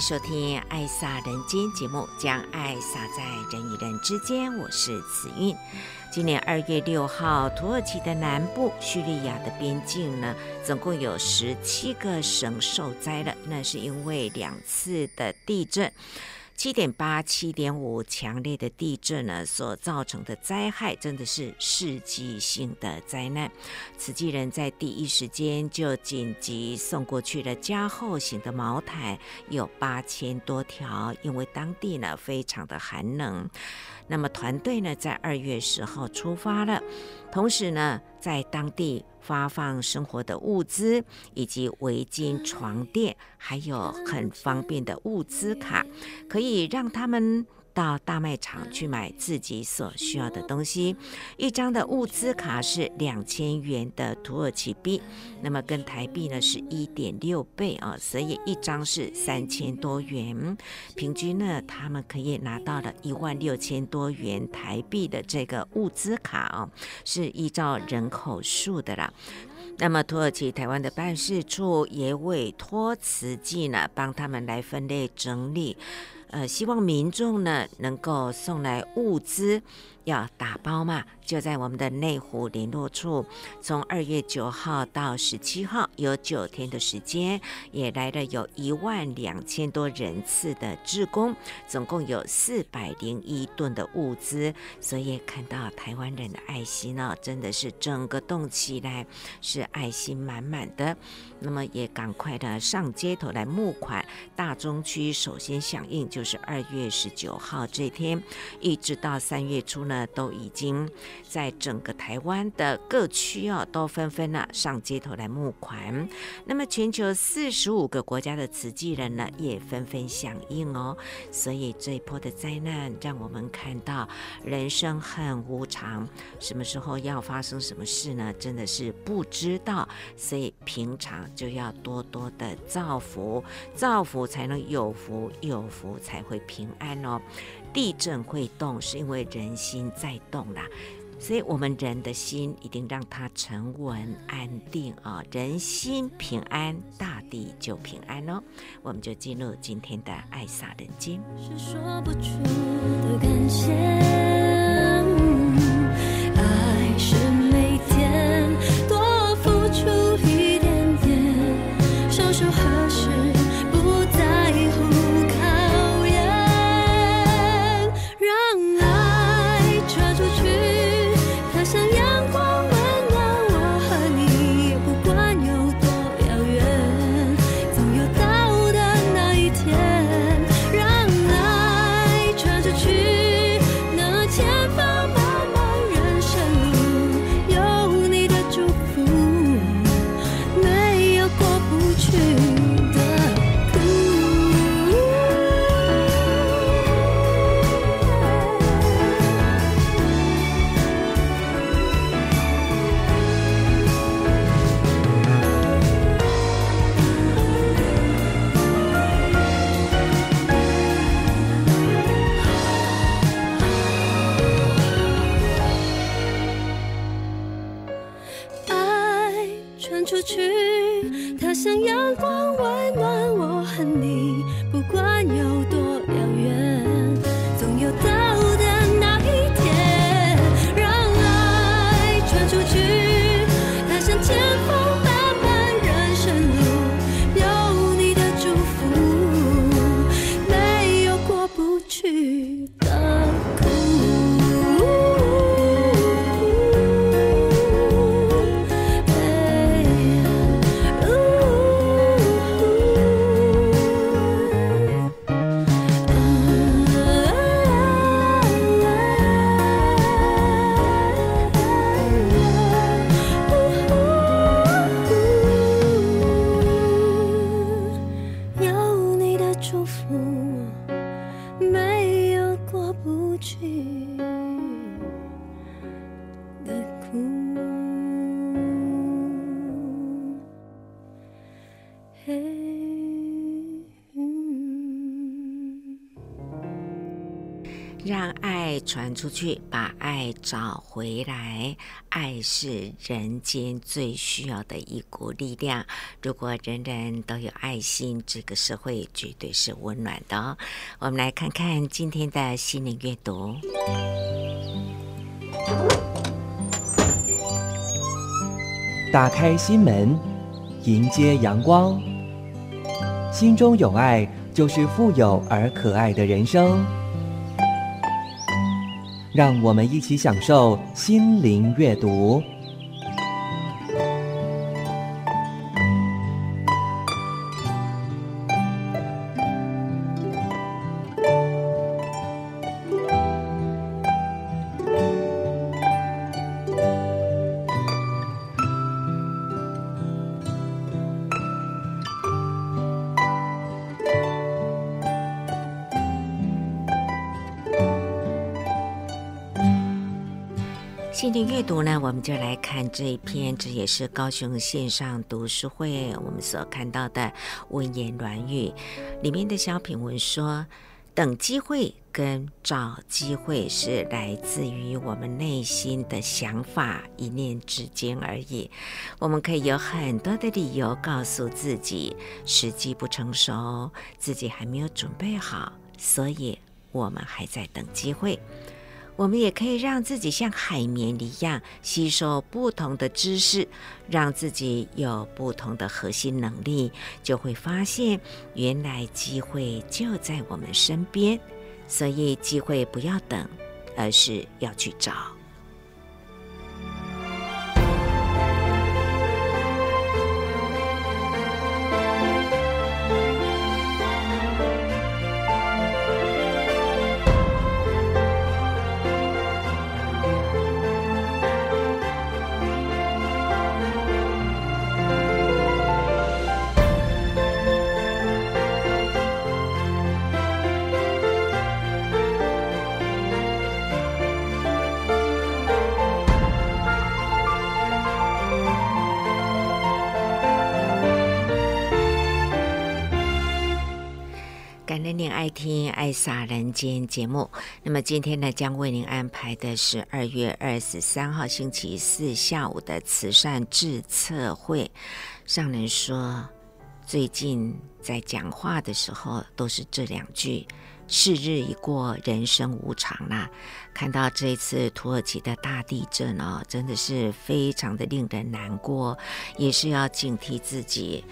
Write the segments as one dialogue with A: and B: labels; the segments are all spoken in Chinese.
A: 收听《爱撒人间》节目，将爱撒在人与人之间。我是慈韵。今年二月六号，土耳其的南部叙利亚的边境呢，总共有十七个省受灾了。那是因为两次的地震。七点八、七点五强烈的地震呢，所造成的灾害真的是世纪性的灾难。慈济人在第一时间就紧急送过去了加厚型的毛毯，有八千多条，因为当地呢非常的寒冷。那么团队呢在二月十号出发了，同时呢在当地。发放生活的物资，以及围巾、床垫，还有很方便的物资卡，可以让他们。到大卖场去买自己所需要的东西，一张的物资卡是两千元的土耳其币，那么跟台币呢是一点六倍啊，所以一张是三千多元，平均呢他们可以拿到了一万六千多元台币的这个物资卡哦，是依照人口数的啦。那么土耳其台湾的办事处也委托慈济呢帮他们来分类整理。呃，希望民众呢能够送来物资，要打包嘛。就在我们的内湖联络处，从二月九号到十七号，有九天的时间，也来了有一万两千多人次的志工，总共有四百零一吨的物资。所以看到台湾人的爱心呢，真的是整个动起来，是爱心满满的。那么也赶快的上街头来募款。大中区首先响应，就就是二月十九号这天，一直到三月初呢，都已经。在整个台湾的各区哦，都纷纷呢上街头来募款。那么全球四十五个国家的慈济人呢，也纷纷响应哦。所以这一波的灾难，让我们看到人生很无常，什么时候要发生什么事呢？真的是不知道。所以平常就要多多的造福，造福才能有福，有福才会平安哦。地震会动，是因为人心在动啦。所以，我们人的心一定让它沉稳安定啊！人心平安，大地就平安哦。我们就进入今天的爱洒人间。是说不出的感谢，爱是每天多付出一点点，收收出去，把爱找回来。爱是人间最需要的一股力量。如果人人都有爱心，这个社会绝对是温暖的哦。我们来看看今天的心灵阅读。
B: 打开心门，迎接阳光。心中有爱，就是富有而可爱的人生。让我们一起享受心
A: 灵阅读。们就来看这一篇，这也是高雄线上读书会我们所看到的文言软语里面的小品文说：“等机会跟找机会是来自于我们内心的想法，一念之间而已。我们可以有很多的理由告诉自己，时机不成熟，自己还没有准备好，所以我们还在等机会。”我们也可以让自己像海绵一样吸收不同的知识，让自己有不同的核心能力，就会发现原来机会就在我们身边。所以机会不要等，而是要去找。爱听爱洒人间节目，那么今天呢，将为您安排的是二月二十三号星期四下午的慈善智测会。上人说，最近在讲话的时候都是这两句：“是日已过，人生无常啦。”看到这次土耳其的大地震哦，真的是非常的令人难过，也是要警惕自己。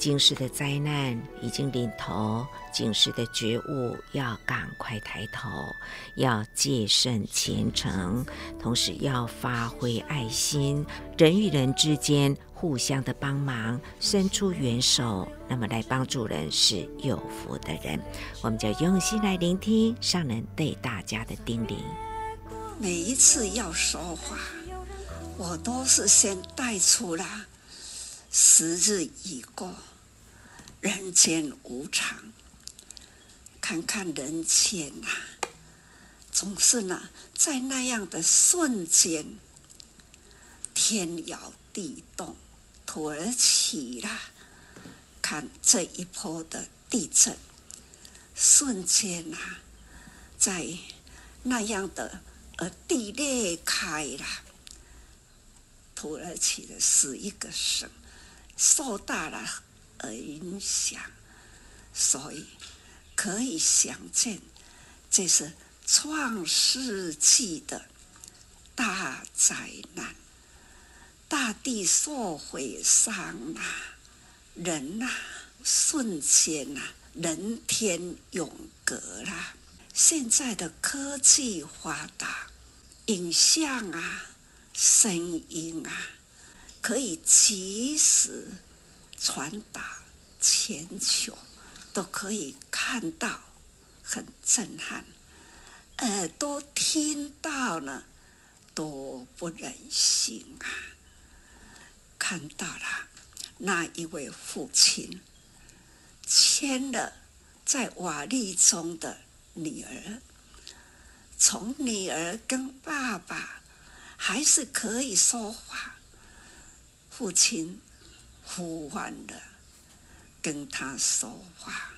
A: 今世的灾难已经临头，今世的觉悟要赶快抬头，要戒慎虔诚，同时要发挥爱心，人与人之间互相的帮忙，伸出援手，那么来帮助人是有福的人。我们就用心来聆听上人对大家的叮咛。
C: 每一次要说话，我都是先带出了时日已过。人间无常，看看人间呐、啊，总是呢，在那样的瞬间，天摇地动，土耳其啦，看这一波的地震，瞬间呐、啊，在那样的呃地裂开了，土耳其的是一个省受大了。而影响，所以可以想见，这是创世纪的大灾难，大地受毁伤啊，人呐、啊，瞬间呐、啊，人天永隔啦。现在的科技发达，影像啊，声音啊，可以及时。传达全球都可以看到，很震撼。耳朵听到了，多不忍心啊！看到了那一位父亲牵了在瓦砾中的女儿，从女儿跟爸爸还是可以说话，父亲。呼唤的，跟他说话，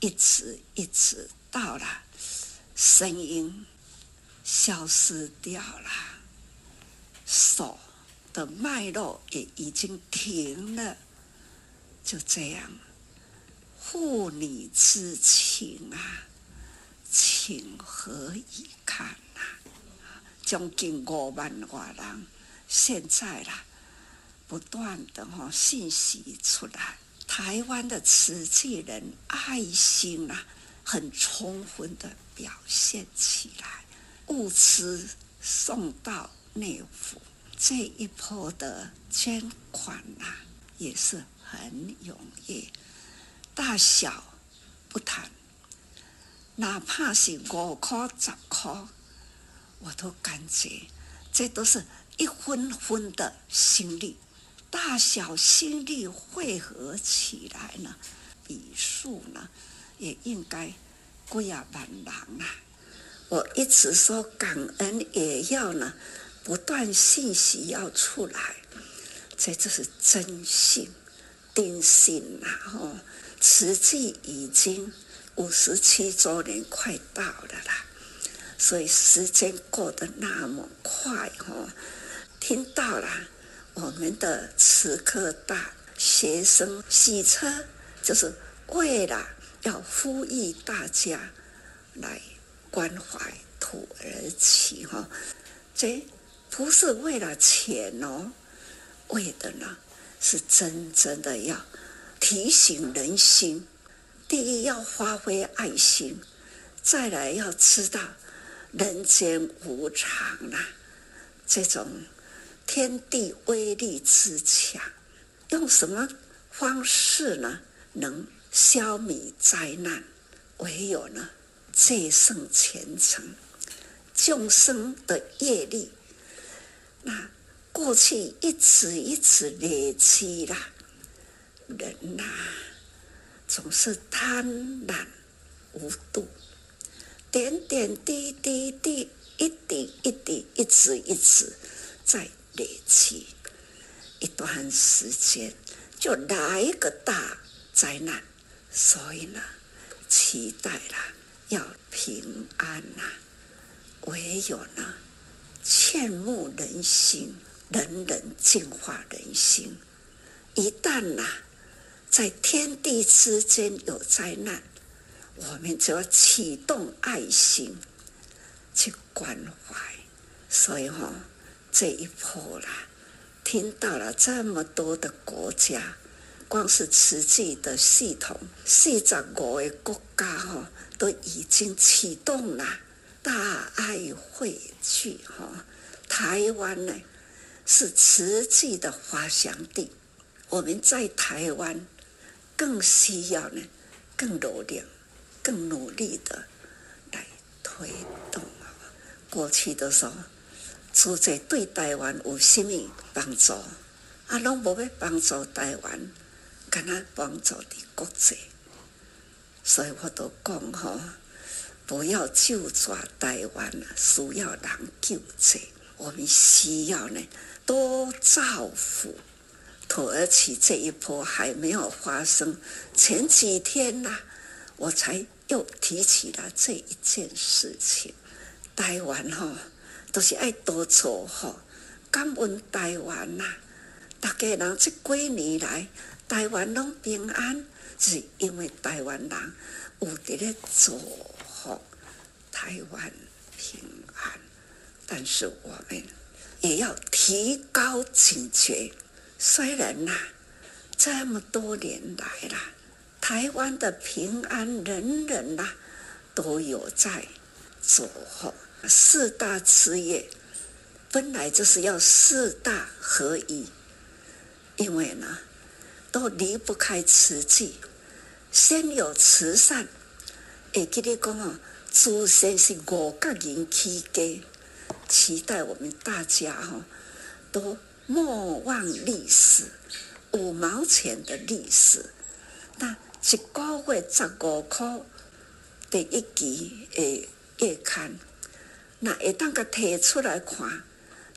C: 一直一直到了声音消失掉了，手的脉络也已经停了，就这样，父女之情啊，情何以堪啊！将近五万多人，现在啦，不断的哈信息出来，台湾的慈济人爱心啊，很充分的表现起来，物资送到内府，这一波的捐款啊，也是很踊跃，大小不谈。哪怕是五块、十块，我都感觉这都是一分分的心力，大小心力汇合起来呢，笔数呢也应该几啊万人啊！我一直说感恩，也要呢不断信息要出来，这就是真信、定信呐！哦，实际已经。五十七周年快到了啦，所以时间过得那么快哦。听到了我们的慈科大学生洗车，就是为了要呼吁大家来关怀土耳其哈。这不是为了钱哦，为的呢是真正的要提醒人心。第一要发挥爱心，再来要知道人间无常啊，这种天地威力之强，用什么方式呢？能消弭灾难？唯有呢，戒慎虔诚，众生的业力，那过去一直一直累积啦，人呐、总是贪婪无度，点点滴滴滴，一滴一滴，一直一直在累积，一段时间就来一个大灾难。所以呢，期待啦要平安呐，唯有呢，劝募人心，人人净化人心。一旦呐。在天地之间有灾难，我们就要启动爱心去关怀。所以哈、哦，这一波啦，听到了这么多的国家，光是慈济的系统，四十五个国家哈，都已经启动了大爱汇聚哈。台湾呢，是慈济的发祥地，我们在台湾。更需要呢，更努力、更努力的来推动。过去的时候，主在对台湾有什么帮助？啊，拢无要帮助台湾，敢若帮助你国际。所以我都讲吼，不要救抓台湾，需要人救济。我们需要呢，多造福。土耳其这一波还没有发生，前几天呐、啊，我才又提起了这一件事情。台湾哈、哦，都是爱多做哈，感恩台湾呐、大家人这几年来，台湾拢平安，是因为台湾人有伫咧做好台湾平安。但是我们也要提高警觉。虽然呐，这么多年来了，台湾的平安，人人呐都有在做好四大事业，本来就是要四大合一，因为呢，都离不开慈济，先有慈善，会记得讲哦，祖先是五个人起家，期待我们大家哈都。莫忘历史，五毛钱的历史，那一个月十五块第一期诶月刊，那一旦个提出来看，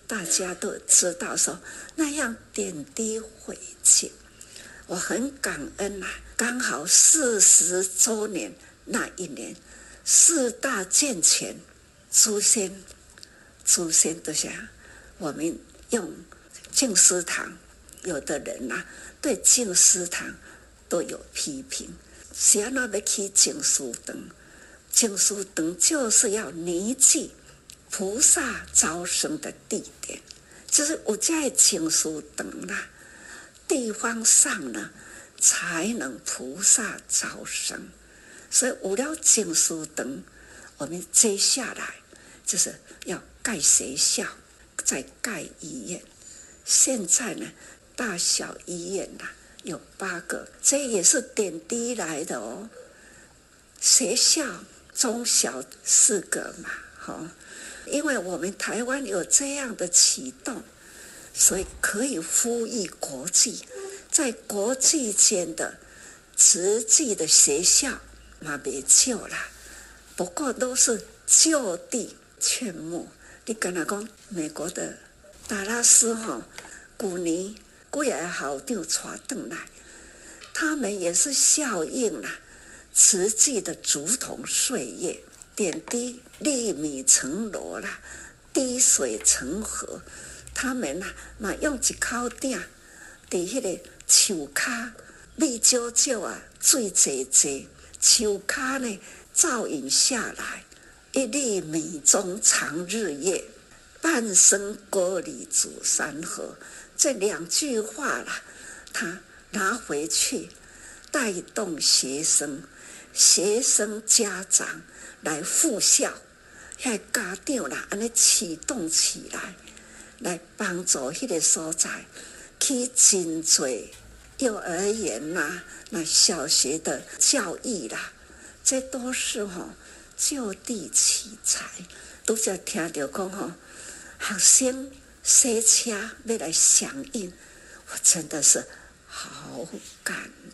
C: 大家都知道说那样点滴回去，我很感恩呐、刚好四十周年那一年，四大健全，祖先，祖先都想我们用净思堂，有的人呐、对净思堂都有批评。谁那要去净思堂？净思堂就是要凝聚菩萨招生的地点，就是我在净书等啦，地方上呢，才能菩萨招生。所以有了净书等，我们接下来就是要盖学校，再盖医院。现在呢，大小医院呐、有八个，这也是点滴来的哦。学校中小四个嘛，哈，因为我们台湾有这样的启动，所以可以呼吁国际，在国际间的实际的学校嘛，别旧了，不过都是就地劝募。你刚才讲美国的。达拉斯哈，古尼贵儿好就传登来，他们也是效应了，慈济的竹筒岁月，点滴粒米成箩啦，滴水成河。他们呐，嘛用一口鼎，在迄个树卡，米少少啊，水济济，树卡呢照应下来，一粒米中藏日月。半生锅里煮山河，这两句话啦，他拿回去带动学生、学生家长来复校，还家长啦，安尼启动起来，来帮助迄个所在去真做幼儿园呐，那小学的教育啦，这都是吼就地取材，都在听到讲吼。学生塞车要来响应，我真的是好感动。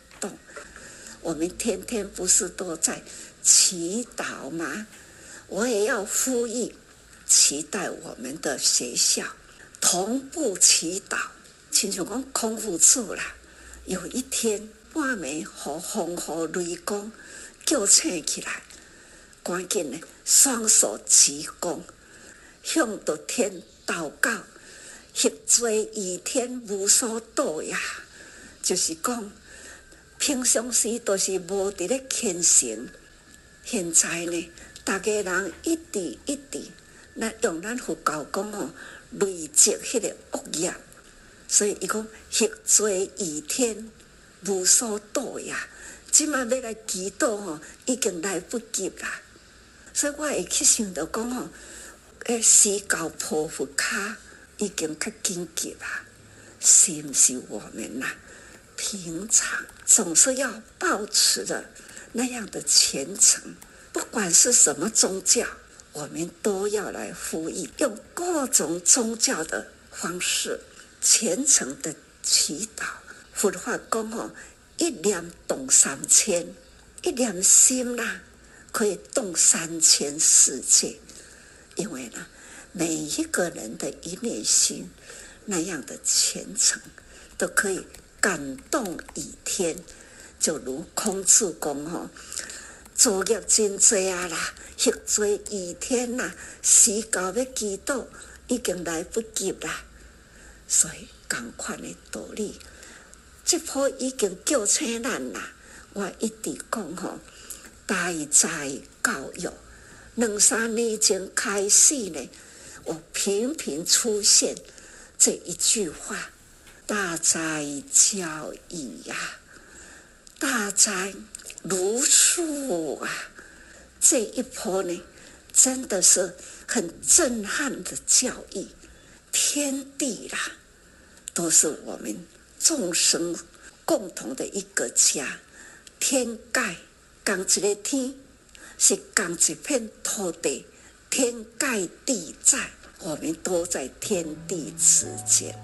C: 我们天天不是都在祈祷吗？我也要呼吁，期待我们的学校同步祈祷。亲像讲空腹处啦，有一天半暝和风和雷公叫醒起来，赶紧呢双手鞠躬。向着天祷告，协罪与天无所道呀。就是讲，平常时都是无伫咧虔诚，现在呢，大家人一直一直，那用咱佛教讲哦，累积迄个恶业，所以伊讲协罪与天无所道呀。即马要来祈祷哦，已经来不及啦。所以我会去想到讲哦。诶，时教破佛卡已经较紧急啦，是毋是我们呐？平常总是要保持着那样的虔诚，不管是什么宗教，我们都要来呼吁，用各种宗教的方式虔诚的祈祷。佛法讲哦，一念动三千，一念心呐，可以动三千世界。因为呢，每一个人的一念心，那样的虔诚，都可以感动于天。就如孔子讲吼，作业真多啊啦，协罪于天呐，时到要祈祷已经来不及啦。所以同款的道理，这波已经叫醒咱啦。我一直讲吼，大哉教育。两三年前开始呢，我频频出现这一句话：“大哉教育呀，大哉如数啊！”这一波呢，真的是很震撼的教育。天地啦，都是我们众生共同的一个家。天盖，刚一个天。是共一片土地，天盖地在，我们都在天地之间，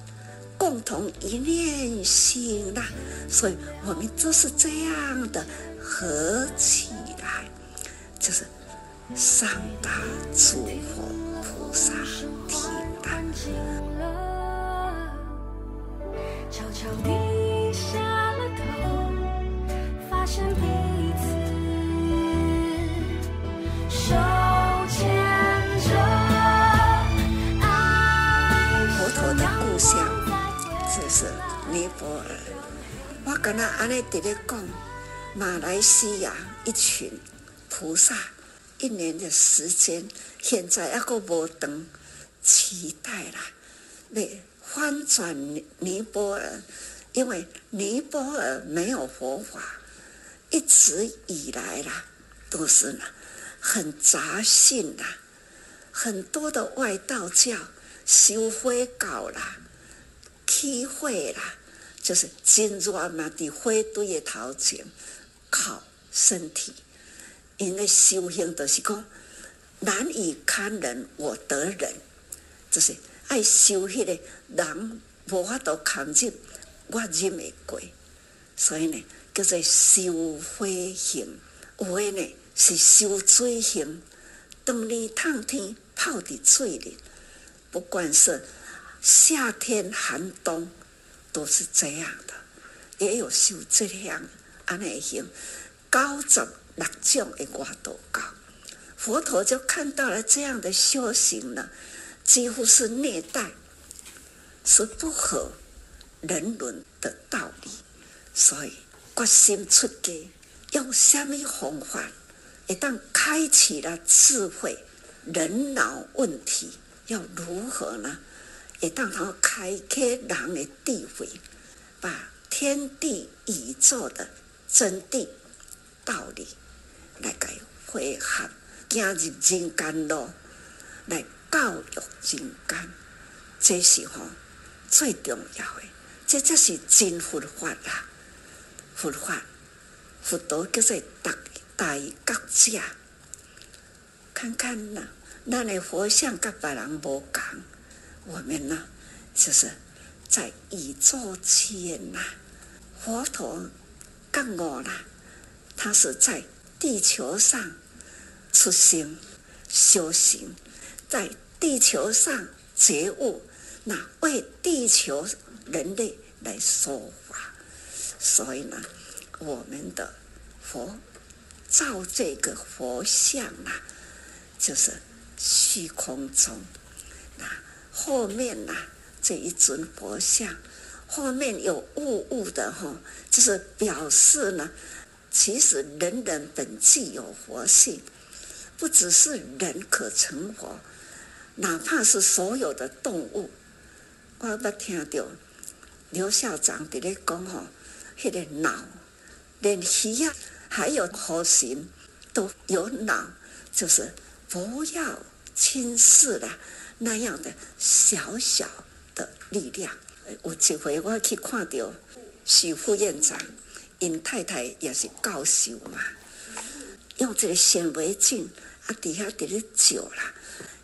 C: 共同一念心呐。所以，我们就是这样的合起来，就是三大诸佛菩萨提跟他安尼直咧讲，马来西亚一群菩萨，一年的时间，现在还阁无长，期待啦，要翻转尼泊尔，因为尼泊尔没有佛法，一直以来啦，都是呢，很杂性啦，很多的外道教修会搞啦，开会啦。就是真热嘛，伫火堆的头前靠身体，因为修行就是讲难以堪忍，我得忍，就是爱修迄个人无法度堪忍，我忍会过，所以呢叫做修火行，有诶呢是修水行，当你烫天泡伫水里，不管是夏天寒冬。都是这样的，也有修这样安内行，高十六种的外道教，佛陀就看到了这样的修行呢，几乎是虐待，是不合人伦的道理，所以决心出家，用什么方法，一旦开启了智慧，人脑问题要如何呢？会当他开启人的智慧，把天地宇宙的真谛道理来给汇合，走入人间路，来教育人间，这是吼最重要的，这才是真佛法啦！佛法，佛陀叫做大大觉者，看看呐，咱的佛像甲别人无共。我们呢，就是在宇宙间呐，佛陀告我啦，他是在地球上出生修行，在地球上觉悟，那为地球人类来说法。所以呢，我们的佛造这个佛像啊，就是虚空中那。后面呐、这一尊佛像，后面有雾雾的哈，就是表示呢，其实人人本具有佛性，不只是人可成佛，哪怕是所有的动物。我捌听到刘校长在咧讲吼，那个脑，连鱼啊，还有河神都有脑，就是不要轻视了。那样的小小的力量，有一回我去看到许副院长，因太太也是教授嘛，用这个显微镜啊底下在咧照啦，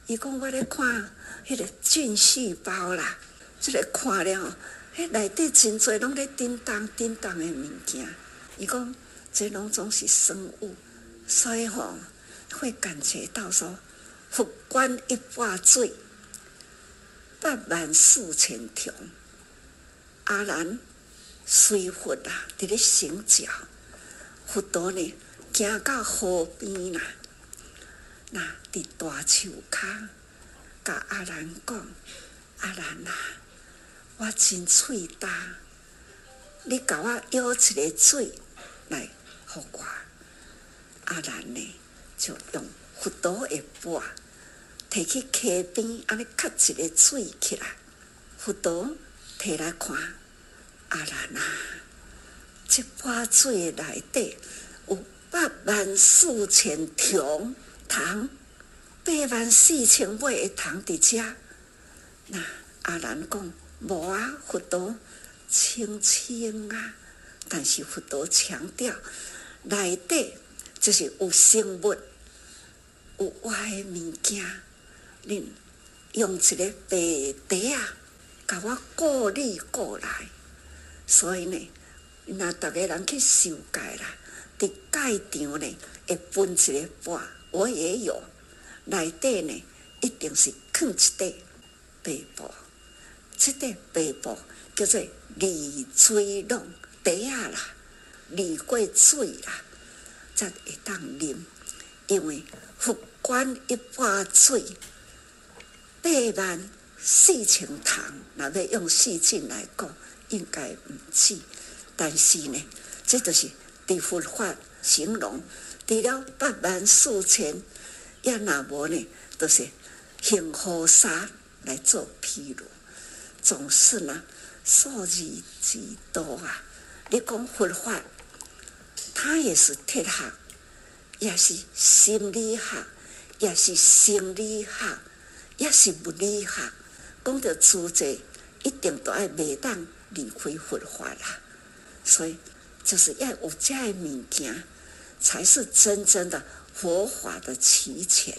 C: 伊讲我咧看迄个菌细胞啦，这个看了，迄内底真侪拢咧叮当叮当的物件，伊讲这拢总是生物，所以吼会感觉到说，佛观一挂水。八万四千条，阿兰随佛啊，伫咧行脚，佛陀呢行到河边啦，那伫大树骹，甲阿兰讲：阿兰啊，我真喙焦，你甲我舀一个水来给我。阿兰呢就用佛陀的钵。提去溪边，安尼吸一个水起来，佛陀提来看，阿难啊，这杯水内底有八万四千桶糖，八万四千尾的虫伫遮。那阿难讲无啊，佛陀清清啊，但是佛陀强调内底就是有生物，有坏物件。恁用一个白茶啊，甲我过滤过来，所以呢，那逐个人去修改啦，伫戒场呢会分一个钵，我也有，内底呢一定是放一块白布，即块白布叫做离水弄茶啊啦，离过水啦，才会当啉，因为佛管一杯水。八万四千堂，那要用细菌来讲，应该唔止但是呢，这就是对佛法形容，除了八万四千，也那无呢，都、就是恒河沙来做譬如，总是呢数字之多啊！你讲佛法，它也是哲学，也是心理学，也是生理学，也是物理学。讲到诸这，一定都爱袂当离开佛法啦。所以，就是要有这样物件，才是真正的佛法的齐全。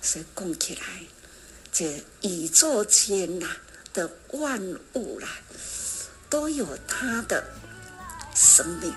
C: 所以讲起来，这宇宙间呐的万物啦，都有它的生命。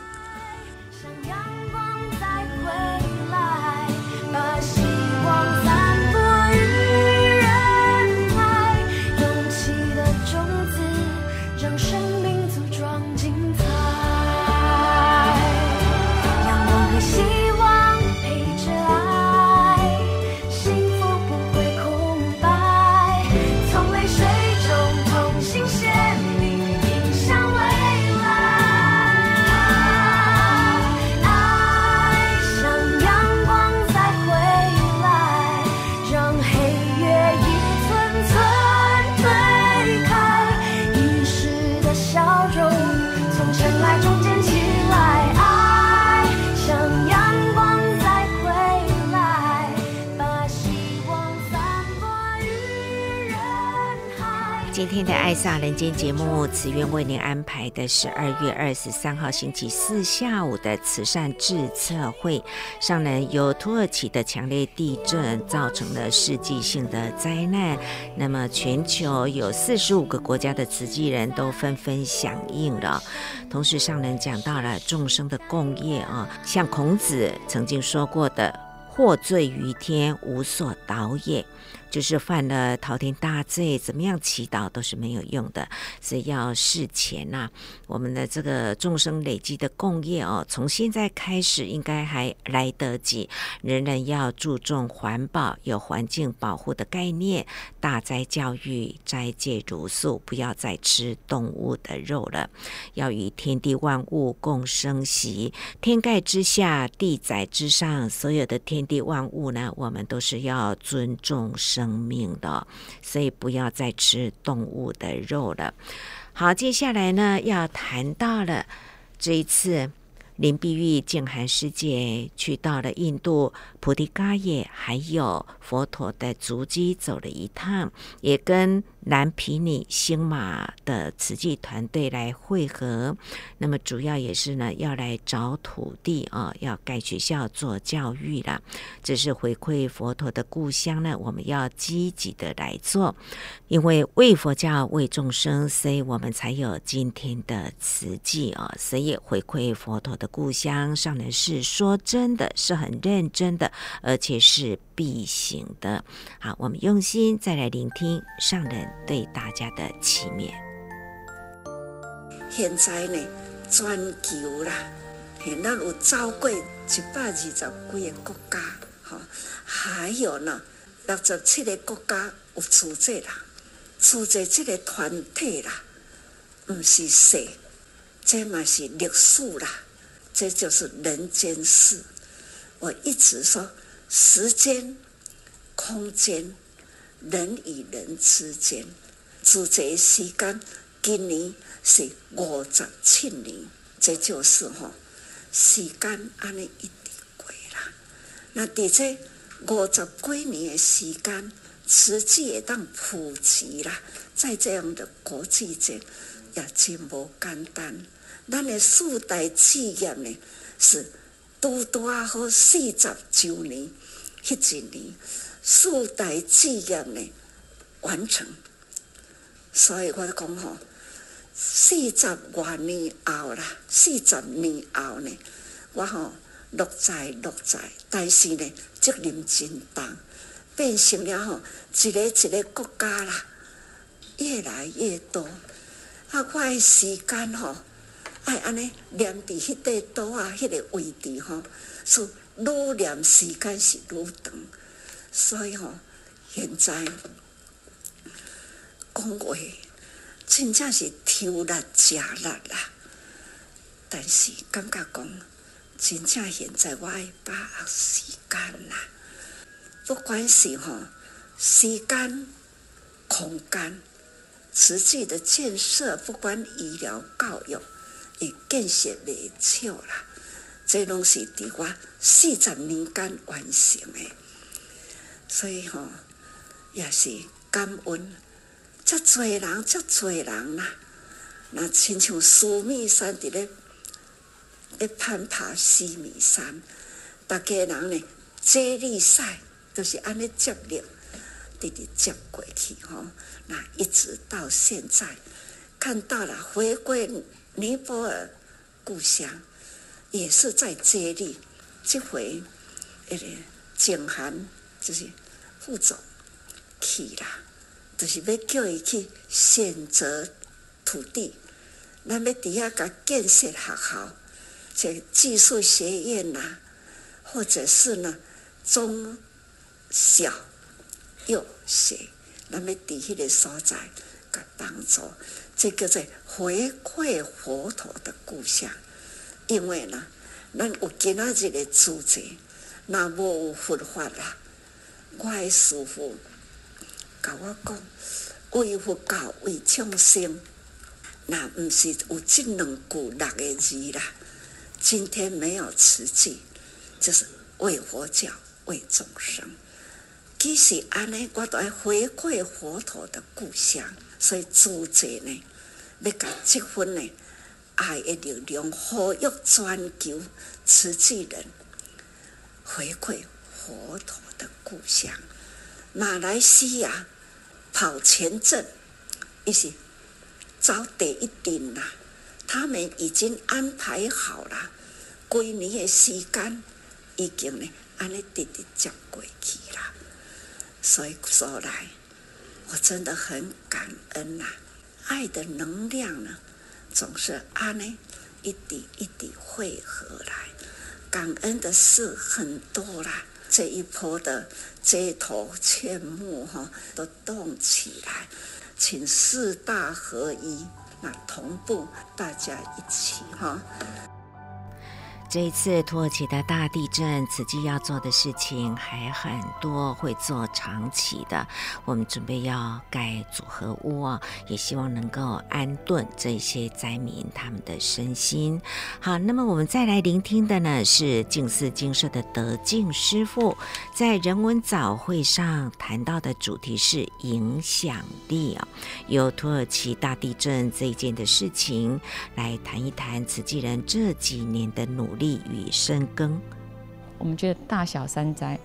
A: 间》节目，慈愿为您安排的是二月二十三号星期四下午的慈善智策会。上人由土耳其的强烈地震造成了世纪性的灾难，那么全球有四十五个国家的慈济人都纷纷响应了。同时，上人讲到了众生的共业啊，像孔子曾经说过的：“获罪于天，无所祷也。”就是犯了滔天大罪，怎么样祈祷都是没有用的，所以要事前呐、啊。我们的这个众生累积的共业哦，从现在开始应该还来得及。人人要注重环保，有环境保护的概念，大斋教育，斋戒茹素，不要再吃动物的肉了，要与天地万物共生息。天盖之下，地载之上，所有的天地万物呢，我们都是要尊重。生命的，所以不要再吃动物的肉了。好，接下来呢，要谈到了这一次林碧玉静涵师姐去到了印度菩提伽耶，还有佛陀的足迹走了一趟，也跟。南皮尼星马的慈济团队来会合，那么主要也是呢，要来找土地啊，要盖学校做教育了。这是回馈佛陀的故乡呢，我们要积极的来做，因为为佛教、为众生，所以我们才有今天的慈济啊。所以回馈佛陀的故乡，上人是说真的是很认真的，而且是必行的。好，我们用心再来聆听上人。对大家的祈勉。
C: 现在呢，全球啦，现在有超过一百二十几个国家，哈，还有呢，六十七个国家有组织啦，组织这个团体啦，不是谁，这嘛是历史啦，这就是人间事。我一直说，时间、空间。人与人之间，自这时间，今年是五十七年，这就是吼时间安尼一直过啦。那伫这五十几年的时间，实际也当普及啦，在这样的国际间也真无简单。咱的四大企业呢，是拄拄啊好四十周年，迄一年。四大志业呢完成，所以我讲吼，四十多年后啦，四十年后呢，我吼乐在乐在，但是呢责任真重，变成了吼一个一个国家啦，越来越多，啊，我的时间吼爱安尼念伫迄块岛啊，迄个位置吼，是愈念时间是愈长。所以吼，现在讲话真正是抽力吃力啦。但是感觉讲，真正现在我爱把握时间啦，不管是吼时间、空间、实际的建设，不管医疗、教育，也建设未少啦。这拢是伫我四十年间完成的，所以吼也是感恩。遮济人，遮济人啦，那亲像须弥山伫咧。一攀爬须弥山，大家人呢，接力赛都是安尼接力，直直接过去吼。那一直到现在，看到了回归尼泊尔故乡，也是在接力。这回，那个景涵就是副总去啦，就是要叫伊去选择土地，咱要底下甲建设学校。这技术学院呐、啊，或者是呢中小幼学，那么底下的所在甲当做这个在回馈佛陀的故乡，因为呢，咱有今仔日的主题，那无有佛法啦，我的师父跟我讲，为佛教为众生，那不是有即两句六个字啦。今天没有慈济，就是为佛教、为众生。其实安尼，我都要回馈佛陀的故乡，所以组织呢，要把这份呢爱的力量，呼吁全球慈济人回馈佛陀的故乡。马来西亚跑前镇，一起找第一点啦。他们已经安排好了，几年的时间已经呢，安尼直直接过去啦。所以说来，我真的很感恩呐、爱的能量呢，总是安尼一滴一滴汇合来。感恩的事很多啦，这一波的街头劝募哈，都动起来，请四大合一。那同步，大家一起哈。
A: 这一次土耳其的大地震，慈济要做的事情还很多，会做长期的。我们准备要盖组合屋啊，也希望能够安顿这些灾民他们的身心。好，那么我们再来聆听的呢是静思精舍的德静师父在人文早会上谈到的主题是影响力啊，由土耳其大地震这一件的事情来谈一谈慈济人这几年的努力。力与深耕，
D: 我们觉得大小山灾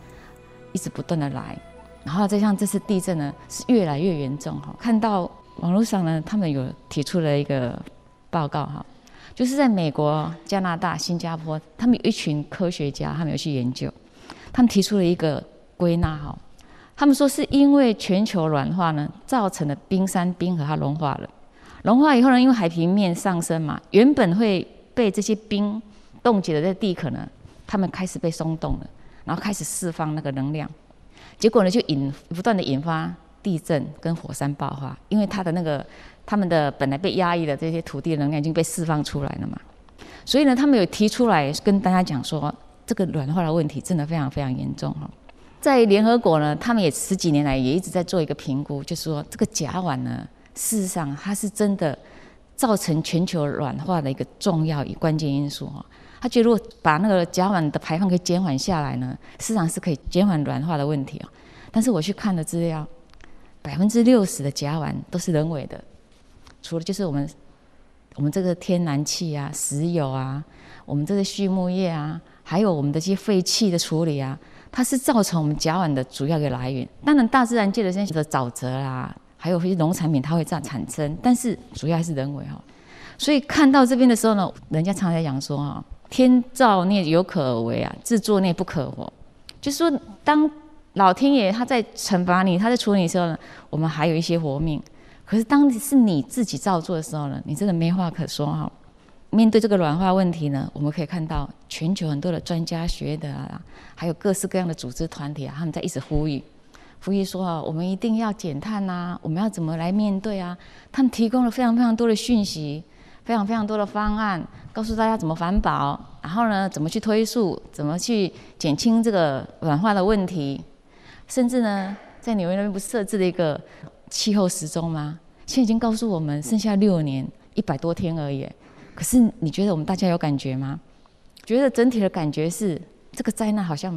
D: 一直不断的来，然后再像这次地震呢，是越来越严重哈。看到网络上呢，他们有提出了一个报告哈，就是在美国、加拿大、新加坡，他们有一群科学家，他们有去研究，他们提出了一个归纳哈，他们说是因为全球暖化呢，造成的冰山冰河它融化了，融化以后呢，因为海平面上升嘛，原本会被这些冰冻结的这地壳呢，他们开始被松动了，然后开始释放那个能量，结果呢就引不断的引发地震跟火山爆发，因为它的那个他们的本来被压抑的这些土地能量已经被释放出来了嘛，所以呢他们有提出来跟大家讲说，这个软化的问题真的非常非常严重哈，在联合国呢，他们也十几年来也一直在做一个评估，就是说这个甲烷呢，事实上它是真的造成全球暖化的一个重要与关键因素哈。他觉得，如果把那个甲烷的排放给减缓下来呢，市场是可以减缓软化的问题哦。但是我去看的资料，百分之六十的甲烷都是人为的，除了就是我们我们这个天然气啊、石油啊、我们这个畜牧业啊，还有我们的这些废气的处理啊，它是造成我们甲烷的主要的来源。当然，大自然界的这些的沼泽啦，还有一些农产品，它会这样产生，但是主要还是人为哈。所以看到这边的时候呢，人家常常在讲说啊。天造孽有可为啊，自作孽不可活。就是说，当老天爷他在惩罚你，他在处理你的时候呢，我们还有一些活命。可是当是你自己造作的时候呢，你真的没话可说哈。面对这个暖化问题呢，我们可以看到全球很多的专家学者啊，还有各式各样的组织团体啊，他们在一直呼吁，呼吁说啊，我们一定要减碳呐，我们要怎么来面对啊？他们提供了非常非常多的讯息，非常非常多的方案，告诉大家怎么环保，然后呢，怎么去推速，怎么去减轻这个软化的问题，甚至呢，在纽约那边不是设置了一个气候时钟吗？现在已经告诉我们剩下六年一百多天而已。可是你觉得我们大家有感觉吗？觉得整体的感觉是这个灾难好像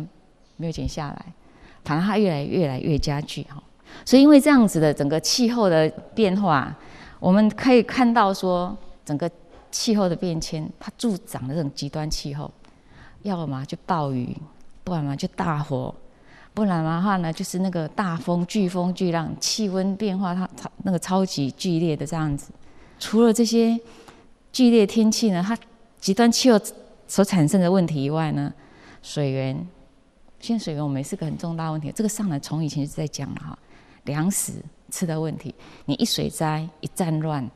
D: 没有减下来，反而它越来越来越加剧哈。所以因为这样子的整个气候的变化，我们可以看到说整个气候的变迁，它助长了这种极端气候，要么就暴雨，不然嘛就大火。不然的话呢，就是那个大风、飓风、巨浪，气温变化它超那个超级剧烈的这样子。除了这些剧烈天气呢，它极端气候所产生的问题以外呢，水源，现在水源我们也是个很重大问题。这个上来从以前就在讲了哈，粮食吃的问题，你一水灾、一战乱，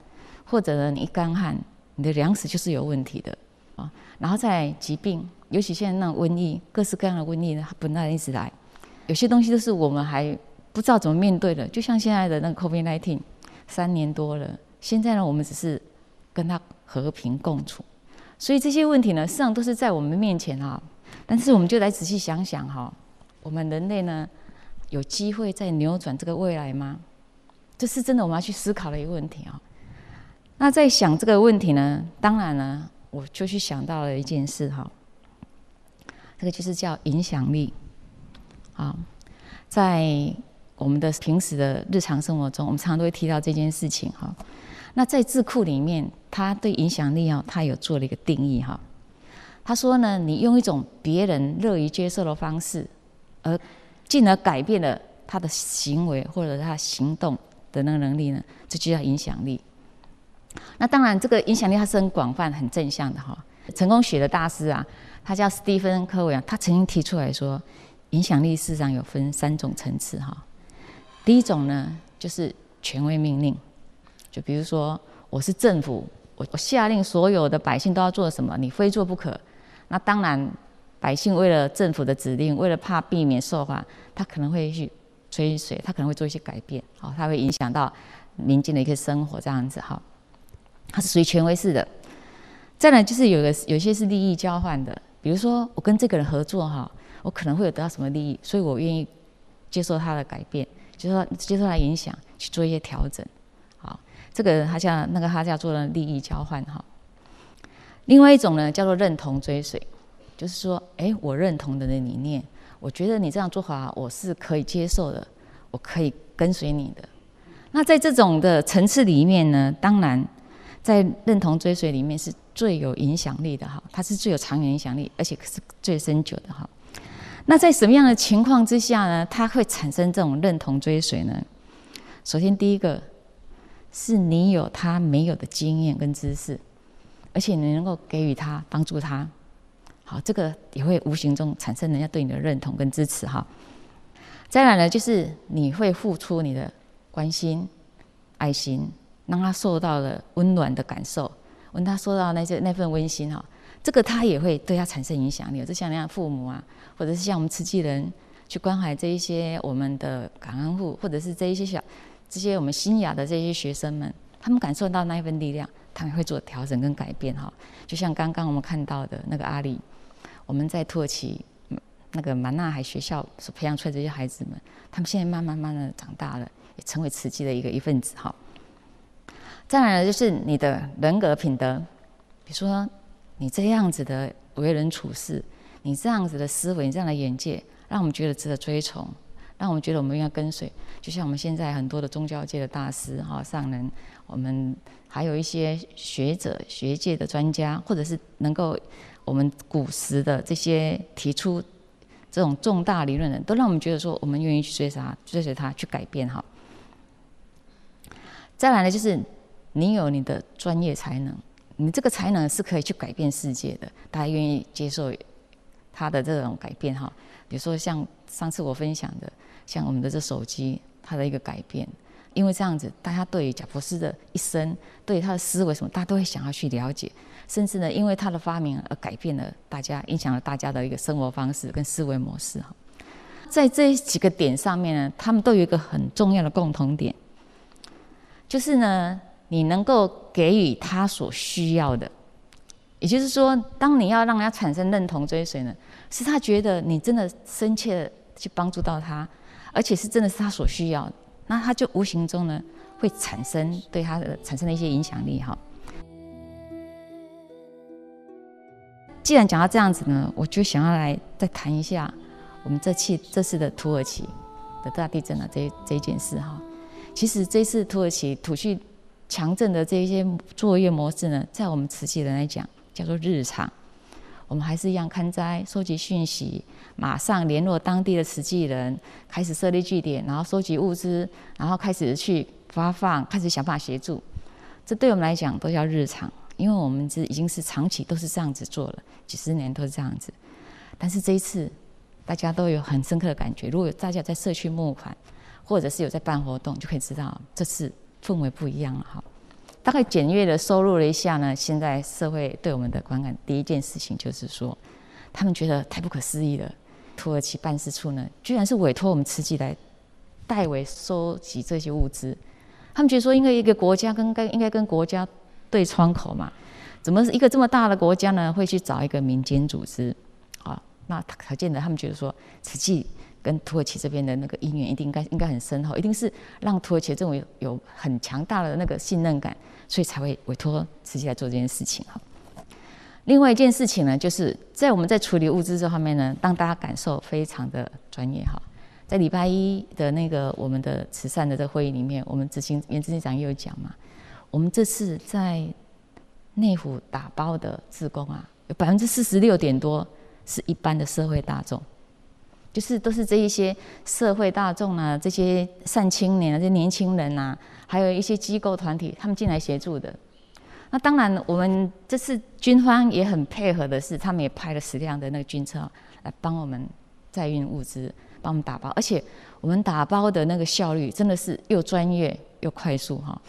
D: 或者呢你一干旱，你的粮食就是有问题的啊。然后在疾病，尤其现在那种瘟疫，各式各样的瘟疫呢，它不断一直来。有些东西都是我们还不知道怎么面对的，就像现在的那个 COVID-19，三年多了，现在呢，我们只是跟它和平共处。所以这些问题呢，实际上都是在我们面前啊。但是我们就来仔细想想哈，我们人类呢，有机会再扭转这个未来吗？这是真的我们要去思考的一个问题啊。那在想这个问题呢，当然呢，我就去想到了一件事哈，这个就是叫影响力。啊，在我们的平时的日常生活中，我们常常都会提到这件事情哈。那在智库里面，他对影响力啊，他有做了一个定义哈。他说呢，你用一种别人乐于接受的方式，而进而改变了他的行为或者他行动的那个能力呢，这就叫影响力。那当然，这个影响力它是很广泛、很正向的哈。成功学的大师啊，他叫史蒂芬·科维啊，他曾经提出来说。影响力事实上有分三种层次哈。第一种呢，就是权威命令，就比如说我是政府，我我下令所有的百姓都要做什么，你非做不可。那当然，百姓为了政府的指令，为了怕避免受罚，他可能会去追随，他可能会做一些改变，好，他会影响到民间的一个生活这样子哈。它是属于权威式的。再来就是有个有些是利益交换的，比如说我跟这个人合作哈。我可能会有得到什么利益，所以我愿意接受他的改变，接受接受他影响，去做一些调整。好，这个他叫那个他叫做利益交换哈。另外一种呢，叫做认同追随，就是说，哎，我认同的理念，我觉得你这样做法我是可以接受的，我可以跟随你的。那在这种的层次里面呢，当然在认同追随里面是最有影响力的哈，它是最有长远影响力，而且是最深久的哈。那在什么样的情况之下呢？它会产生这种认同追随呢？首先，第一个是你有他没有的经验跟知识，而且你能够给予他帮助他，好，这个也会无形中产生人家对你的认同跟支持哈。再来呢，就是你会付出你的关心、爱心，让他受到了温暖的感受，让他受到那些那份温馨哈。这个他也会对他产生影响力，就像那样父母啊，或者是像我们慈济人去关怀这一些我们的感恩户，或者是这一些小这些我们新雅的这些学生们，他们感受到那一份力量，他们会做调整跟改变哈。就像刚刚我们看到的那个阿里，我们在土耳其那个满纳海学校所培养出来的这些孩子们，他们现在慢慢慢的长大了，也成为慈济的一个一份子哈。再来呢，就是你的人格品德，比如说。你这样子的为人处事，你这样子的思维，你这样的眼界，让我们觉得值得追崇，让我们觉得我们应该跟随。就像我们现在很多的宗教界的大师哈上人，我们还有一些学者、学界的专家，或者是能够我们古时的这些提出这种重大理论的人，都让我们觉得说，我们愿意去追随他，追随他去改变哈。再来呢，就是你有你的专业才能。你这个才能是可以去改变世界的，大家愿意接受他的这种改变哈。比如说像上次我分享的，像我们的这手机，它的一个改变，因为这样子，大家对于贾伯斯的一生，对于他的思维什么，大家都会想要去了解，甚至呢，因为他的发明而改变了大家，影响了大家的一个生活方式跟思维模式哈。在这几个点上面呢，他们都有一个很重要的共同点，就是呢，你能够给予他所需要的，也就是说，当你要让他产生认同追随呢，是他觉得你真的深切的去帮助到他，而且是真的是他所需要的，那他就无形中呢会产生对他的产生的一些影响力哈。既然讲到这样子呢，我就想要来再谈一下我们这次这次的土耳其的大地震的这这件事哈。其实这次土耳其土叙强震的这一些作业模式呢，在我们慈济人来讲叫做日常。我们还是一样勘灾、收集讯息，马上联络当地的慈济人，开始设立据点，然后收集物资，然后开始去发放，开始想办法协助。这对我们来讲都叫日常。因为我们这已经是长期都是这样子做了，几十年都是这样子。但是这一次，大家都有很深刻的感觉。如果大家在社区募款，或者是有在办活动，就可以知道这次氛围不一样了哈。大概简略的收录了一下呢，现在社会对我们的观感，第一件事情就是说，他们觉得太不可思议了。土耳其办事处呢，居然是委托我们慈济来代为收集这些物资。他们觉得说，因为一个国家跟该应该跟国家。对窗口嘛，怎么一个这么大的国家呢，会去找一个民间组织？啊，那可见的他们觉得说，慈济跟土耳其这边的那个姻缘一定应该应该很深厚，一定是让土耳其这种有很强大的那个信任感，所以才会委托慈济来做这件事情哈。另外一件事情呢，就是在我们在处理物资这方面呢，让大家感受非常的专业哈。在礼拜一的那个我们的慈善的这会议里面，我们执行原执行长也有讲嘛。我们这次在内湖打包的志工啊，有百分之四十六点多是一般的社会大众，就是都是这一些社会大众啊，这些善青年啊，这些年轻人啊，还有一些机构团体，他们进来协助的。那当然，我们这次军方也很配合的是，他们也派了十辆的那个军车来帮我们载运物资，帮我们打包，而且我们打包的那个效率真的是又专业又快速哈。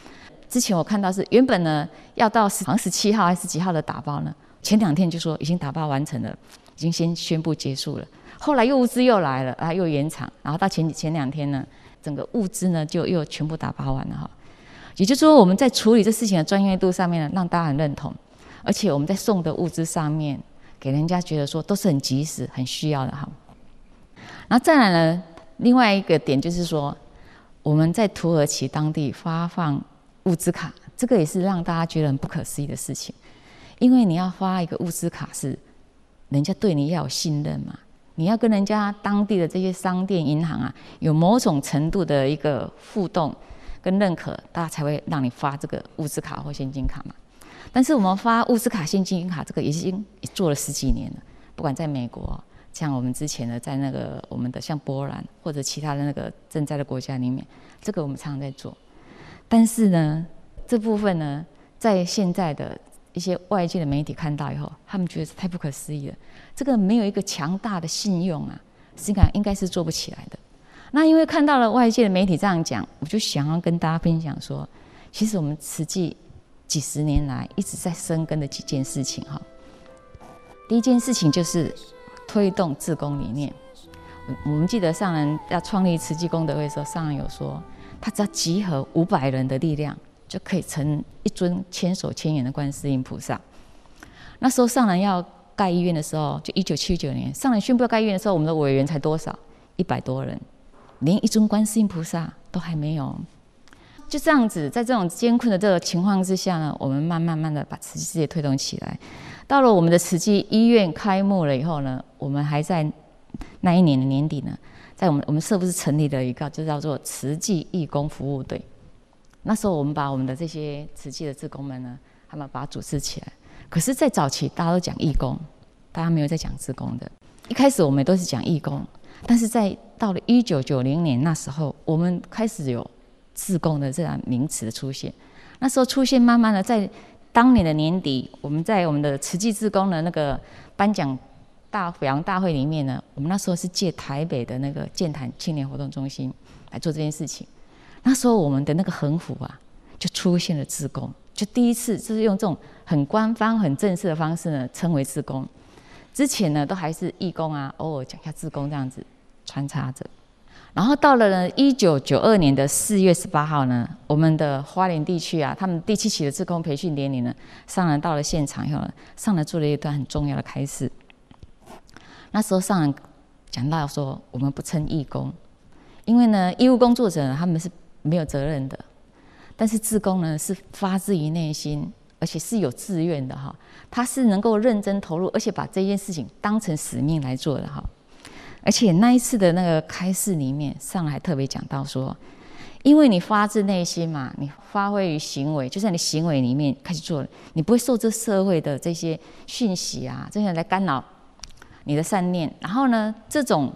D: 之前我看到是原本呢要到十好像十七号还是几号的打包呢？前两天就说已经打包完成了，已经先宣布结束了。后来又物资又来了啊，又延长，然后到前前两天呢，整个物资呢就又全部打包完了哈。也就是说我们在处理这事情的专业度上面呢，让大家很认同，而且我们在送的物资上面，给人家觉得说都是很及时、很需要的哈。然后再来呢，另外一个点就是说，我们在土耳其当地发放。物资卡，这个也是让大家觉得很不可思议的事情，因为你要发一个物资卡，是人家对你要有信任嘛，你要跟人家当地的这些商店、银行啊，有某种程度的一个互动跟认可，大家才会让你发这个物资卡或现金卡嘛。但是我们发物资卡、现金卡，这个已经也做了十几年了，不管在美国，像我们之前的在那个我们的像波兰或者其他的那个赈灾的国家里面，这个我们常常在做。但是呢，这部分呢，在现在的一些外界的媒体看到以后，他们觉得是太不可思议了。这个没有一个强大的信用啊，实际上应该是做不起来的。那因为看到了外界的媒体这样讲，我就想要跟大家分享说，其实我们慈济几十年来一直在深耕的几件事情哈。第一件事情就是推动自工理念。我们记得上人要创立慈济功德会的时候，上人有说。他只要集合五百人的力量，就可以成一尊千手千眼的观世音菩萨。那时候上人要盖医院的时候，就一九七九年，上人宣布要盖医院的时候，我们的委员才多少？一百多人，连一尊观世音菩萨都还没有。就这样子，在这种艰困的这个情况之下呢，我们慢慢慢的把慈济事业推动起来。到了我们的慈济医院开幕了以后呢，我们还在那一年的年底呢。在我们我们社部是成立了一个，就叫做慈济义工服务队。那时候我们把我们的这些慈济的志工们呢，他们把它组织起来。可是，在早期大家都讲义工，大家没有在讲志工的。一开始我们都是讲义工，但是在到了一九九零年那时候，我们开始有志工的这样名词的出现。那时候出现，慢慢的在当年的年底，我们在我们的慈济志工的那个颁奖。大表扬大会里面呢，我们那时候是借台北的那个健谈青年活动中心来做这件事情。那时候我们的那个横幅啊，就出现了志工，就第一次就是用这种很官方、很正式的方式呢称为志工。之前呢都还是义工啊，偶尔讲一下志工这样子穿插着。然后到了呢，一九九二年的四月十八号呢，我们的花莲地区啊，他们第七期的志工培训典礼呢，上人到了现场以后呢，上人做了一段很重要的开示。那时候上人讲到说，我们不称义工，因为呢，义务工作者他们是没有责任的，但是志工呢是发自于内心，而且是有自愿的哈，他是能够认真投入，而且把这件事情当成使命来做的哈。而且那一次的那个开示里面，上来特别讲到说，因为你发自内心嘛，你发挥于行为，就在你行为里面开始做了，你不会受这社会的这些讯息啊，这些来干扰你的善念。然后呢，这种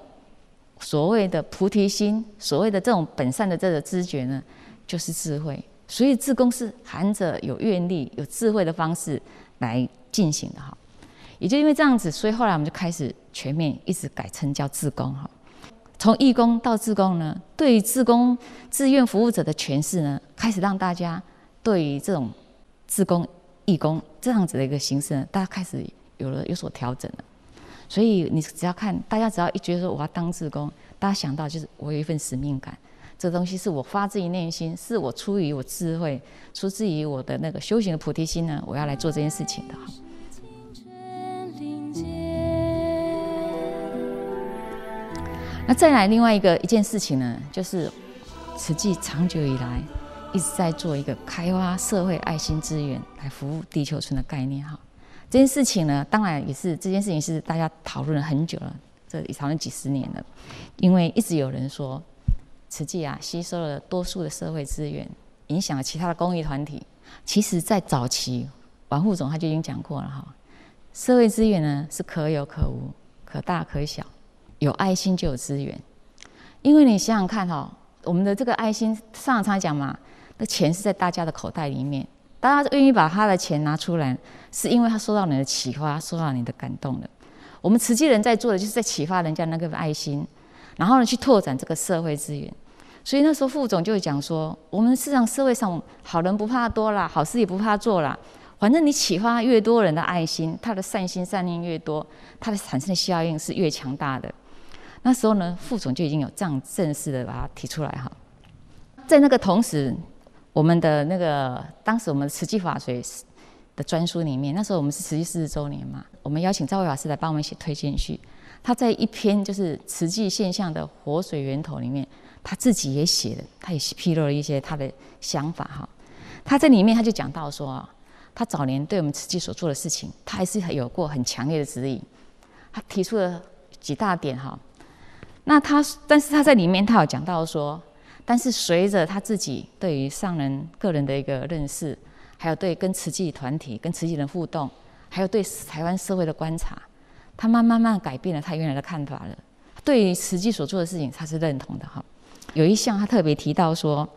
D: 所谓的菩提心，所谓的这种本善的这个知觉呢，就是智慧。所以自工是含着有愿力、有智慧的方式来进行的哈。也就因为这样子，所以后来我们就开始全面一直改称叫自工哈。从义工到自工呢，对于自工志愿服务者的诠释呢，开始让大家对于这种自工、义工这样子的一个形式呢，大家开始有了有所调整了。所以你只要看，大家只要一觉得说我要当志工，大家想到就是我有一份使命感，这东西是我发自于内心，是我出于我智慧，出自于我的那个修行的菩提心呢，我要来做这件事情的哈。那再来另外一个一件事情呢，就是慈济长久以来一直在做一个开发社会爱心资源来服务地球村的概念哈。这件事情呢，当然也是这件事情是大家讨论了很久了，这也讨论几十年了。因为一直有人说，慈济啊吸收了多数的社会资源，影响了其他的公益团体。其实，在早期，王副总他就已经讲过了哈，社会资源呢是可有可无，可大可小。有爱心就有资源，因为你想想看哈，我们的这个爱心，上常讲嘛，那钱是在大家的口袋里面，大家愿意把他的钱拿出来，是因为他受到你的启发，受到你的感动的。我们慈济人在做的，就是在启发人家那个爱心，然后呢，去拓展这个社会资源。所以那时候副总就会讲说，我们市场社会上好人不怕多啦，好事也不怕做啦。反正你启发越多人的爱心，他的善心善念越多，他的产生的效应是越强大的。那时候呢，副总就已经有这样正式的把它提出来哈。在那个同时，我们的那个当时我们慈济法水的专书里面，那时候我们是慈济四十周年嘛，我们邀请赵伟法师来帮我们写推荐序。他在一篇就是慈济现象的活水源头里面，他自己也写的，他也披露了一些他的想法哈。他在里面他就讲到说啊，他早年对我们慈济所做的事情，他还是有过很强烈的指引。他提出了几大点哈。那他，但是他在里面，他有讲到说，但是随着他自己对于上人个人的一个认识，还有对跟慈济团体、跟慈济人互动，还有对台湾社会的观察，他慢慢慢改变了他原来的看法了。对于慈济所做的事情，他是认同的哈。有一项他特别提到说，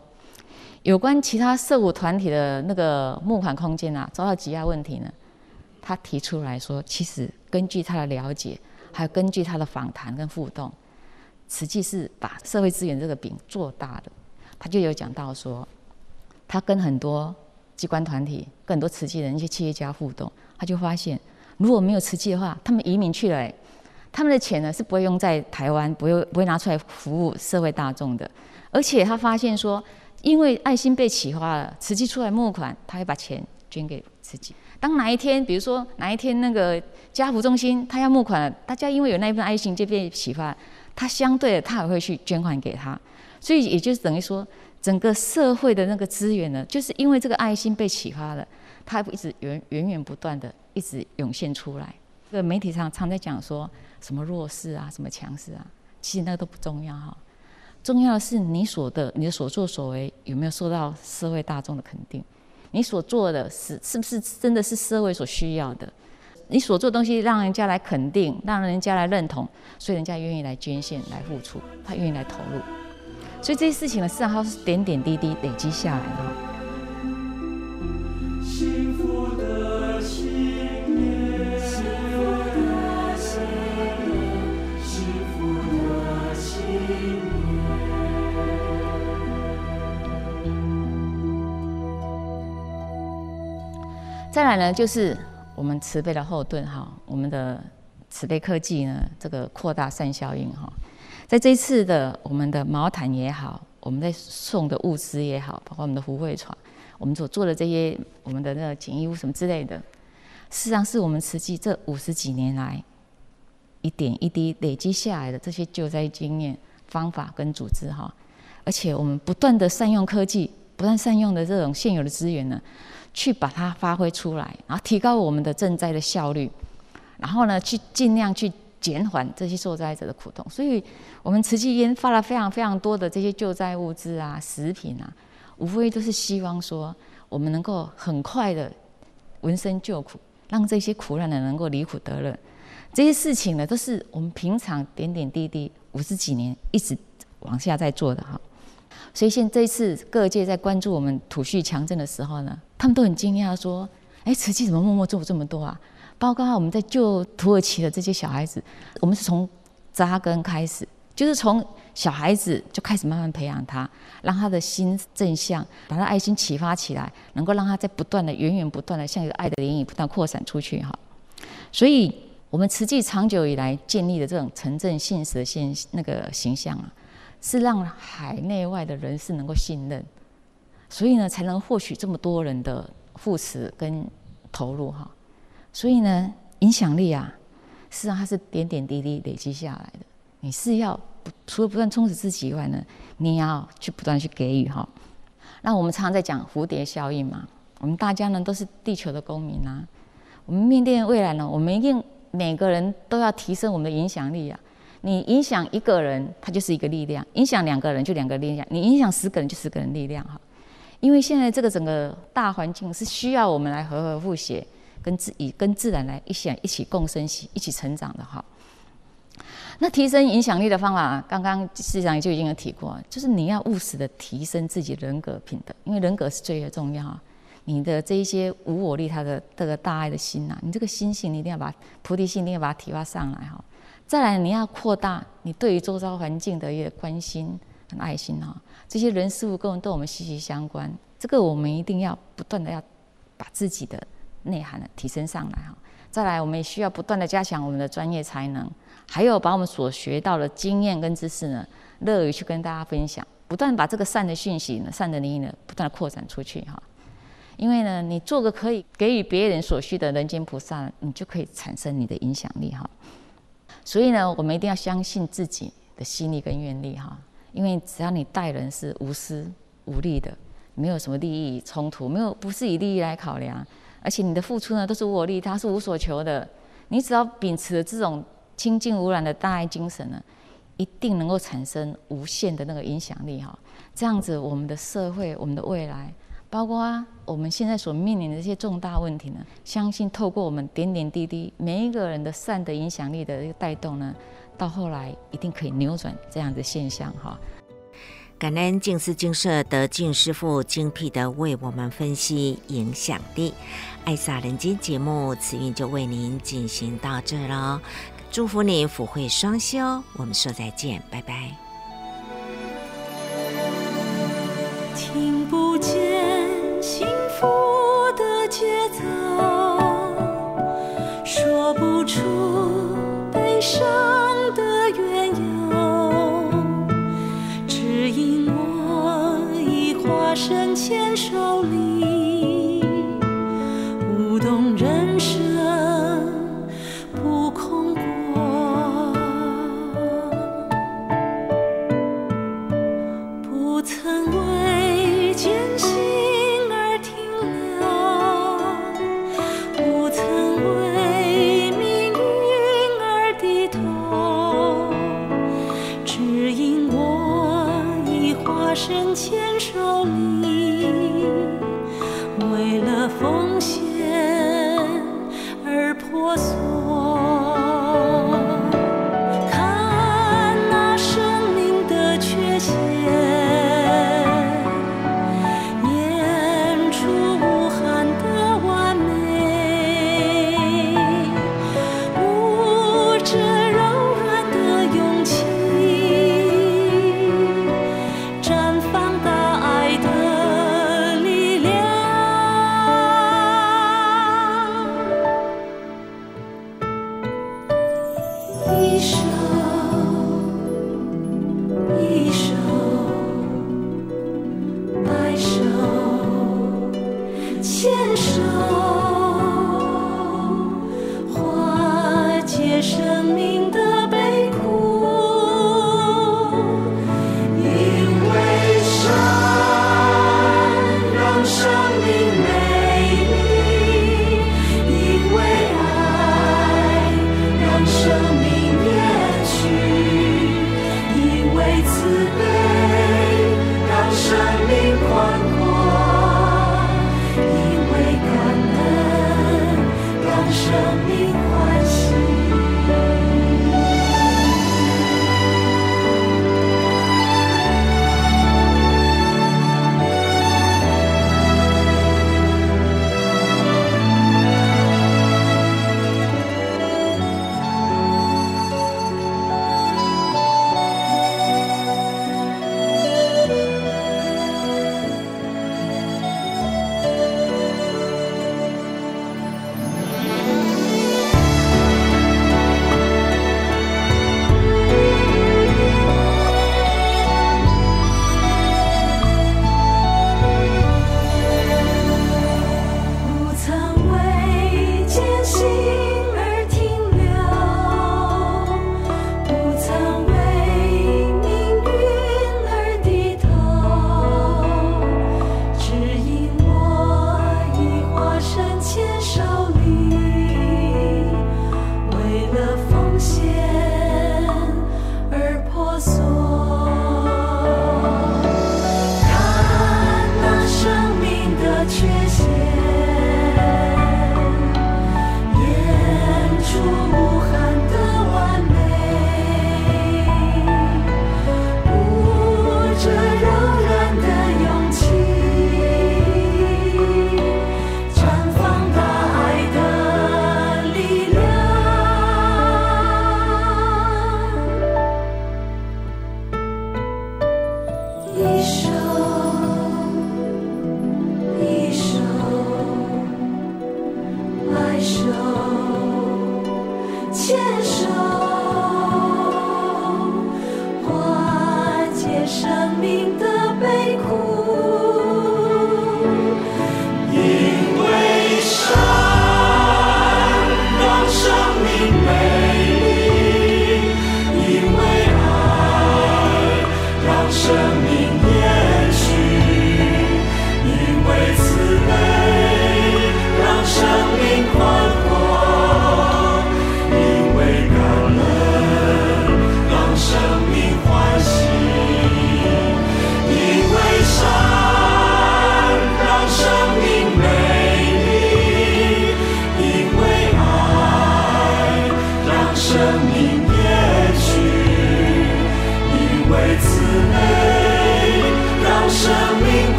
D: 有关其他社务团体的那个募款空间啊，遭到挤压问题呢，他提出来说，其实根据他的了解，还有根据他的访谈跟互动。实际是把社会资源这个饼做大的，他就有讲到说，他跟很多机关团体、跟很多慈济人、一些企业家互动，他就发现，如果没有慈济的话，他们移民去了，他们的钱呢是不会用在台湾，不会不会拿出来服务社会大众的。而且他发现说，因为爱心被启发了，慈济出来募款，他会把钱捐给慈济。当哪一天，比如说哪一天那个家福中心他要募款了，大家因为有那一份爱心就被启发。他相对的，他也会去捐款给他，所以也就是等于说，整个社会的那个资源呢，就是因为这个爱心被启发了，它一直源源源不断的一直涌现出来。这个媒体上常在讲说什么弱势啊，什么强势啊，其实那个都不重要哈，重要的是你所的你的所作所为有没有受到社会大众的肯定，你所做的是是不是真的是社会所需要的。你所做东西让人家来肯定，让人家来认同，所以人家愿意来捐献、来付出，他愿意来投入。所以这些事情呢，事实上它是点点滴滴累积下来的。幸福的信念，幸福的信念，幸福的信念。再来呢，就是。我们慈悲的后盾哈，我们的慈悲科技呢，这个扩大善效应哈，在这一次的我们的毛毯也好，我们在送的物资也好，包括我们的福慧床，我们所做的这些我们的那个简易屋什么之类的，事实上是我们慈济这五十几年来一点一滴累积下来的这些救灾经验、方法跟组织哈，而且我们不断的善用科技，不断善用的这种现有的资源呢，去把它发挥出来，然后提高我们的赈灾的效率，然后呢，去尽量去减缓这些受灾者的苦痛。所以，我们慈济研发了非常非常多的这些救灾物资啊、食品啊，无非都是希望说，我们能够很快的闻声救苦，让这些苦难的人能够离苦得乐。这些事情呢，都是我们平常点点滴滴五十几年一直往下在做的哈。所以现在这一次各界在关注我们土叙强震的时候呢，他们都很惊讶说：“哎，慈济怎么默默做这么多啊？”包括我们在救土耳其的这些小孩子，我们是从扎根开始，就是从小孩子就开始慢慢培养他，让他的心正向，把他爱心启发起来，能够让他在不断的、源源不断的像一个爱的涟漪不断扩散出去哈。所以，我们慈济长久以来建立的这种城镇信实的现那个形象啊。是让海内外的人士能够信任，所以呢，才能获取这么多人的扶持跟投入哈。所以呢，影响力啊，实际上它是点点滴滴累积下来的。你是要除了不断充实自己以外呢，你要去不断去给予哈。那我们常常在讲蝴蝶效应嘛，我们大家呢都是地球的公民啊。我们面对未来呢，我们一定每个人都要提升我们的影响力啊。你影响一个人，他就是一个力量；影响两个人，就两个力量；你影响十个人，就十个人力量哈。因为现在这个整个大环境是需要我们来和和互协，跟自以跟自然来一起一起共生、一起成长的哈。那提升影响力的方法，刚刚市长就已经有提过，就是你要务实的提升自己人格品德，因为人格是最为重要。你的这一些无我利他的这个大爱的心呐，你这个心性你一定要把菩提心一定要把它提拔上来哈。再来，你要扩大你对于周遭环境的一个关心和爱心哈，这些人事物跟我们息息相关，这个我们一定要不断的要把自己的内涵呢提升上来哈。再来，我们也需要不断的加强我们的专业才能，还有把我们所学到的经验跟知识呢，乐于去跟大家分享，不断把这个善的讯息呢、善的利益呢，不断的扩展出去哈。因为呢，你做个可以给予别人所需的人间菩萨，你就可以产生你的影响力哈。所以呢，我们一定要相信自己的心力跟愿力哈，因为只要你待人是无私无利的，没有什么利益冲突，没有不是以利益来考量，而且你的付出呢都是无我利他，是无所求的。你只要秉持着这种清净无染的大爱精神呢，一定能够产生无限的那个影响力哈。这样子，我们的社会，我们的未来。包括啊，我们现在所面临的这些重大问题呢，相信透过我们点点滴滴每一个人的善的影响力的一个带动呢，到后来一定可以扭转这样的现象哈。
A: 感恩静思精舍德静师父精辟的为我们分析影响力，爱洒人间节目慈运就为您进行到这了，祝福你福慧双修，我们说再见，拜拜。
E: 听不见。幸福的节奏，说不出悲伤的缘由，只因我已化身牵手里，